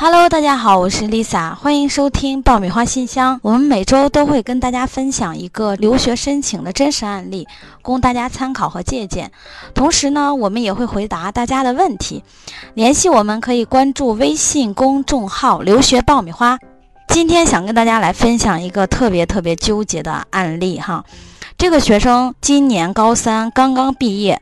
Hello，大家好，我是 Lisa，欢迎收听爆米花信箱。我们每周都会跟大家分享一个留学申请的真实案例，供大家参考和借鉴。同时呢，我们也会回答大家的问题。联系我们可以关注微信公众号“留学爆米花”。今天想跟大家来分享一个特别特别纠结的案例哈。这个学生今年高三刚刚毕业。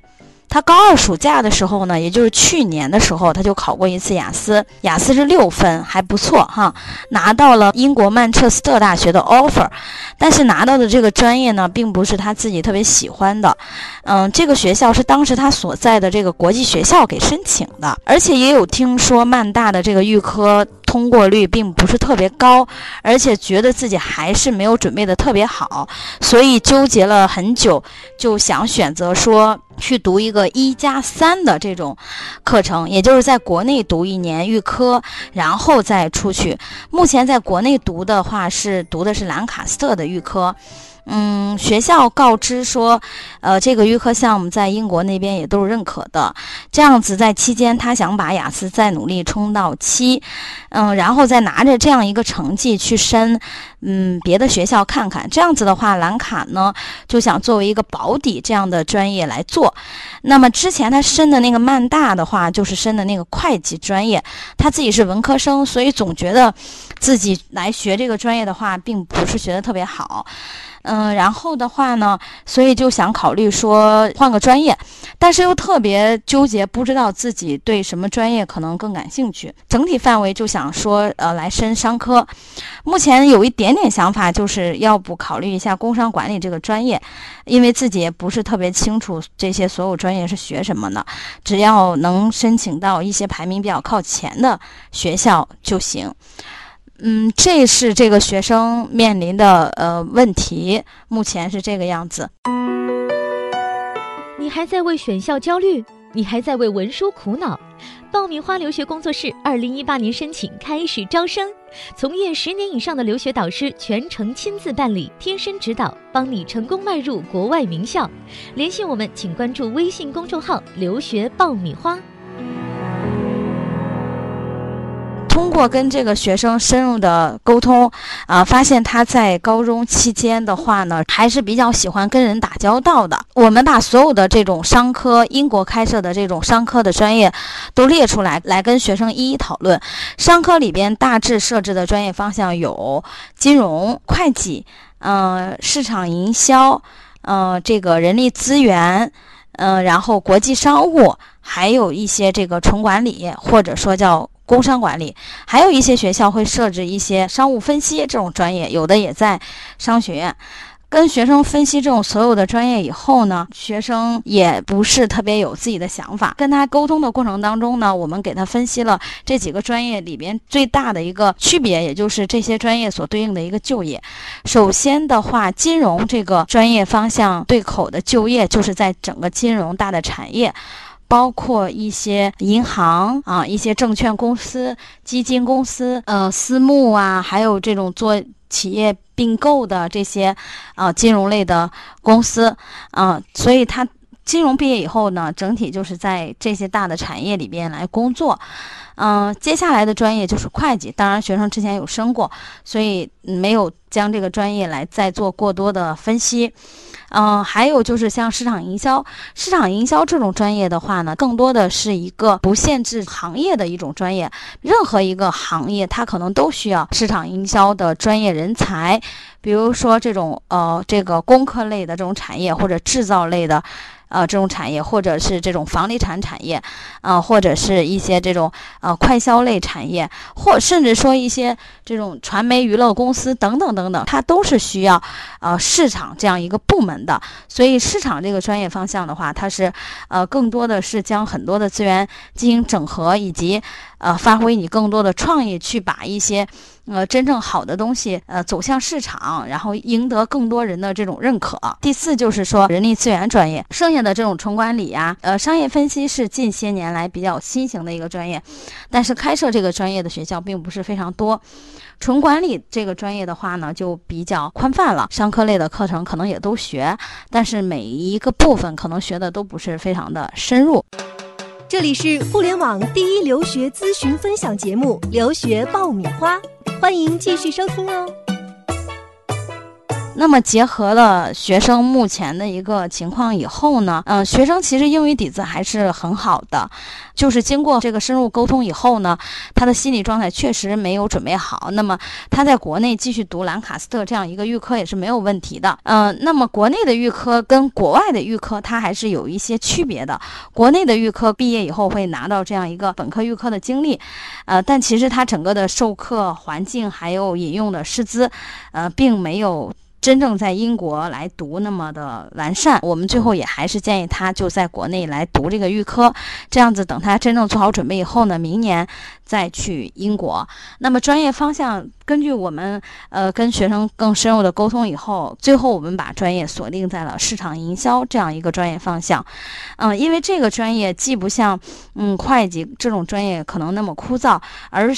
他高二暑假的时候呢，也就是去年的时候，他就考过一次雅思，雅思是六分，还不错哈，拿到了英国曼彻斯特大学的 offer，但是拿到的这个专业呢，并不是他自己特别喜欢的，嗯，这个学校是当时他所在的这个国际学校给申请的，而且也有听说曼大的这个预科。通过率并不是特别高，而且觉得自己还是没有准备的特别好，所以纠结了很久，就想选择说去读一个一加三的这种课程，也就是在国内读一年预科，然后再出去。目前在国内读的话是读的是兰卡斯特的预科。嗯，学校告知说，呃，这个预科项目在英国那边也都是认可的。这样子，在期间他想把雅思再努力冲到七，嗯，然后再拿着这样一个成绩去申，嗯，别的学校看看。这样子的话，兰卡呢就想作为一个保底这样的专业来做。那么之前他申的那个曼大的话，就是申的那个会计专业，他自己是文科生，所以总觉得自己来学这个专业的话，并不是学的特别好。嗯，然后的话呢，所以就想考虑说换个专业，但是又特别纠结，不知道自己对什么专业可能更感兴趣。整体范围就想说，呃，来申商科。目前有一点点想法，就是要不考虑一下工商管理这个专业，因为自己也不是特别清楚这些所有专业是学什么的，只要能申请到一些排名比较靠前的学校就行。嗯，这是这个学生面临的呃问题，目前是这个样子。你还在为选校焦虑？你还在为文书苦恼？爆米花留学工作室二零一八年申请开始招生，从业十年以上的留学导师全程亲自办理，贴身指导，帮你成功迈入国外名校。联系我们，请关注微信公众号“留学爆米花”。通过跟这个学生深入的沟通，啊，发现他在高中期间的话呢，还是比较喜欢跟人打交道的。我们把所有的这种商科，英国开设的这种商科的专业都列出来，来跟学生一一讨论。商科里边大致设置的专业方向有金融、会计，嗯，市场营销，嗯，这个人力资源，嗯，然后国际商务，还有一些这个纯管理，或者说叫。工商管理，还有一些学校会设置一些商务分析这种专业，有的也在商学院跟学生分析这种所有的专业以后呢，学生也不是特别有自己的想法。跟他沟通的过程当中呢，我们给他分析了这几个专业里边最大的一个区别，也就是这些专业所对应的一个就业。首先的话，金融这个专业方向对口的就业，就是在整个金融大的产业。包括一些银行啊，一些证券公司、基金公司，呃，私募啊，还有这种做企业并购的这些，啊，金融类的公司，啊，所以他金融毕业以后呢，整体就是在这些大的产业里边来工作。嗯，接下来的专业就是会计，当然学生之前有升过，所以没有将这个专业来再做过多的分析。嗯，还有就是像市场营销，市场营销这种专业的话呢，更多的是一个不限制行业的一种专业，任何一个行业它可能都需要市场营销的专业人才，比如说这种呃这个工科类的这种产业或者制造类的。呃，这种产业，或者是这种房地产产业，啊，或者是一些这种呃快消类产业，或甚至说一些这种传媒娱乐公司等等等等，它都是需要呃市场这样一个部门的。所以市场这个专业方向的话，它是呃更多的是将很多的资源进行整合，以及呃发挥你更多的创意，去把一些。呃，真正好的东西，呃，走向市场，然后赢得更多人的这种认可。第四就是说人力资源专业，剩下的这种纯管理呀，呃，商业分析是近些年来比较新型的一个专业，但是开设这个专业的学校并不是非常多。纯管理这个专业的话呢，就比较宽泛了，商科类的课程可能也都学，但是每一个部分可能学的都不是非常的深入。这里是互联网第一留学咨询分享节目《留学爆米花》，欢迎继续收听哦。那么结合了学生目前的一个情况以后呢，嗯，学生其实英语底子还是很好的，就是经过这个深入沟通以后呢，他的心理状态确实没有准备好。那么他在国内继续读兰卡斯特这样一个预科也是没有问题的。嗯，那么国内的预科跟国外的预科它还是有一些区别的。国内的预科毕业以后会拿到这样一个本科预科的经历，呃，但其实它整个的授课环境还有引用的师资，呃，并没有。真正在英国来读那么的完善，我们最后也还是建议他就在国内来读这个预科，这样子等他真正做好准备以后呢，明年再去英国。那么专业方向，根据我们呃跟学生更深入的沟通以后，最后我们把专业锁定在了市场营销这样一个专业方向。嗯，因为这个专业既不像嗯会计这种专业可能那么枯燥，而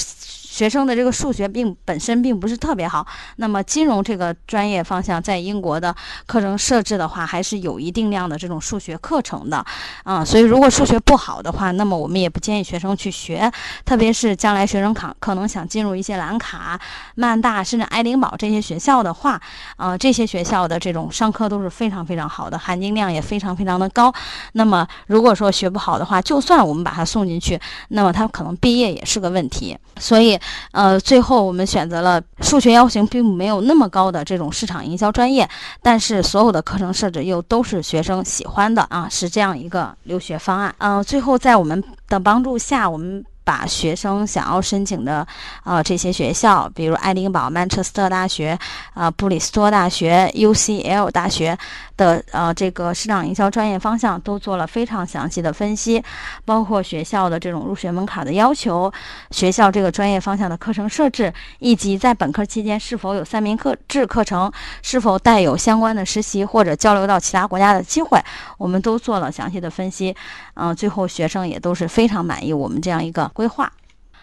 学生的这个数学并本身并不是特别好，那么金融这个专业方向在英国的课程设置的话，还是有一定量的这种数学课程的，啊，所以如果数学不好的话，那么我们也不建议学生去学，特别是将来学生考可能想进入一些兰卡、曼大甚至爱丁堡这些学校的话，啊，这些学校的这种上课都是非常非常好的，含金量也非常非常的高。那么如果说学不好的话，就算我们把他送进去，那么他可能毕业也是个问题，所以。呃，最后我们选择了数学要求并没有那么高的这种市场营销专业，但是所有的课程设置又都是学生喜欢的啊，是这样一个留学方案。嗯，最后在我们的帮助下，我们。把学生想要申请的，呃，这些学校，比如爱丁堡、曼彻斯特大学、啊，布里斯托大学、UCL 大学的，呃，这个市场营销专业方向都做了非常详细的分析，包括学校的这种入学门槛的要求，学校这个专业方向的课程设置，以及在本科期间是否有三名课制课程，是否带有相关的实习或者交流到其他国家的机会，我们都做了详细的分析。嗯，最后学生也都是非常满意我们这样一个。规划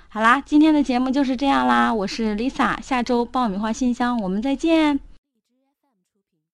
好啦，今天的节目就是这样啦。我是 Lisa，下周爆米花信箱我们再见。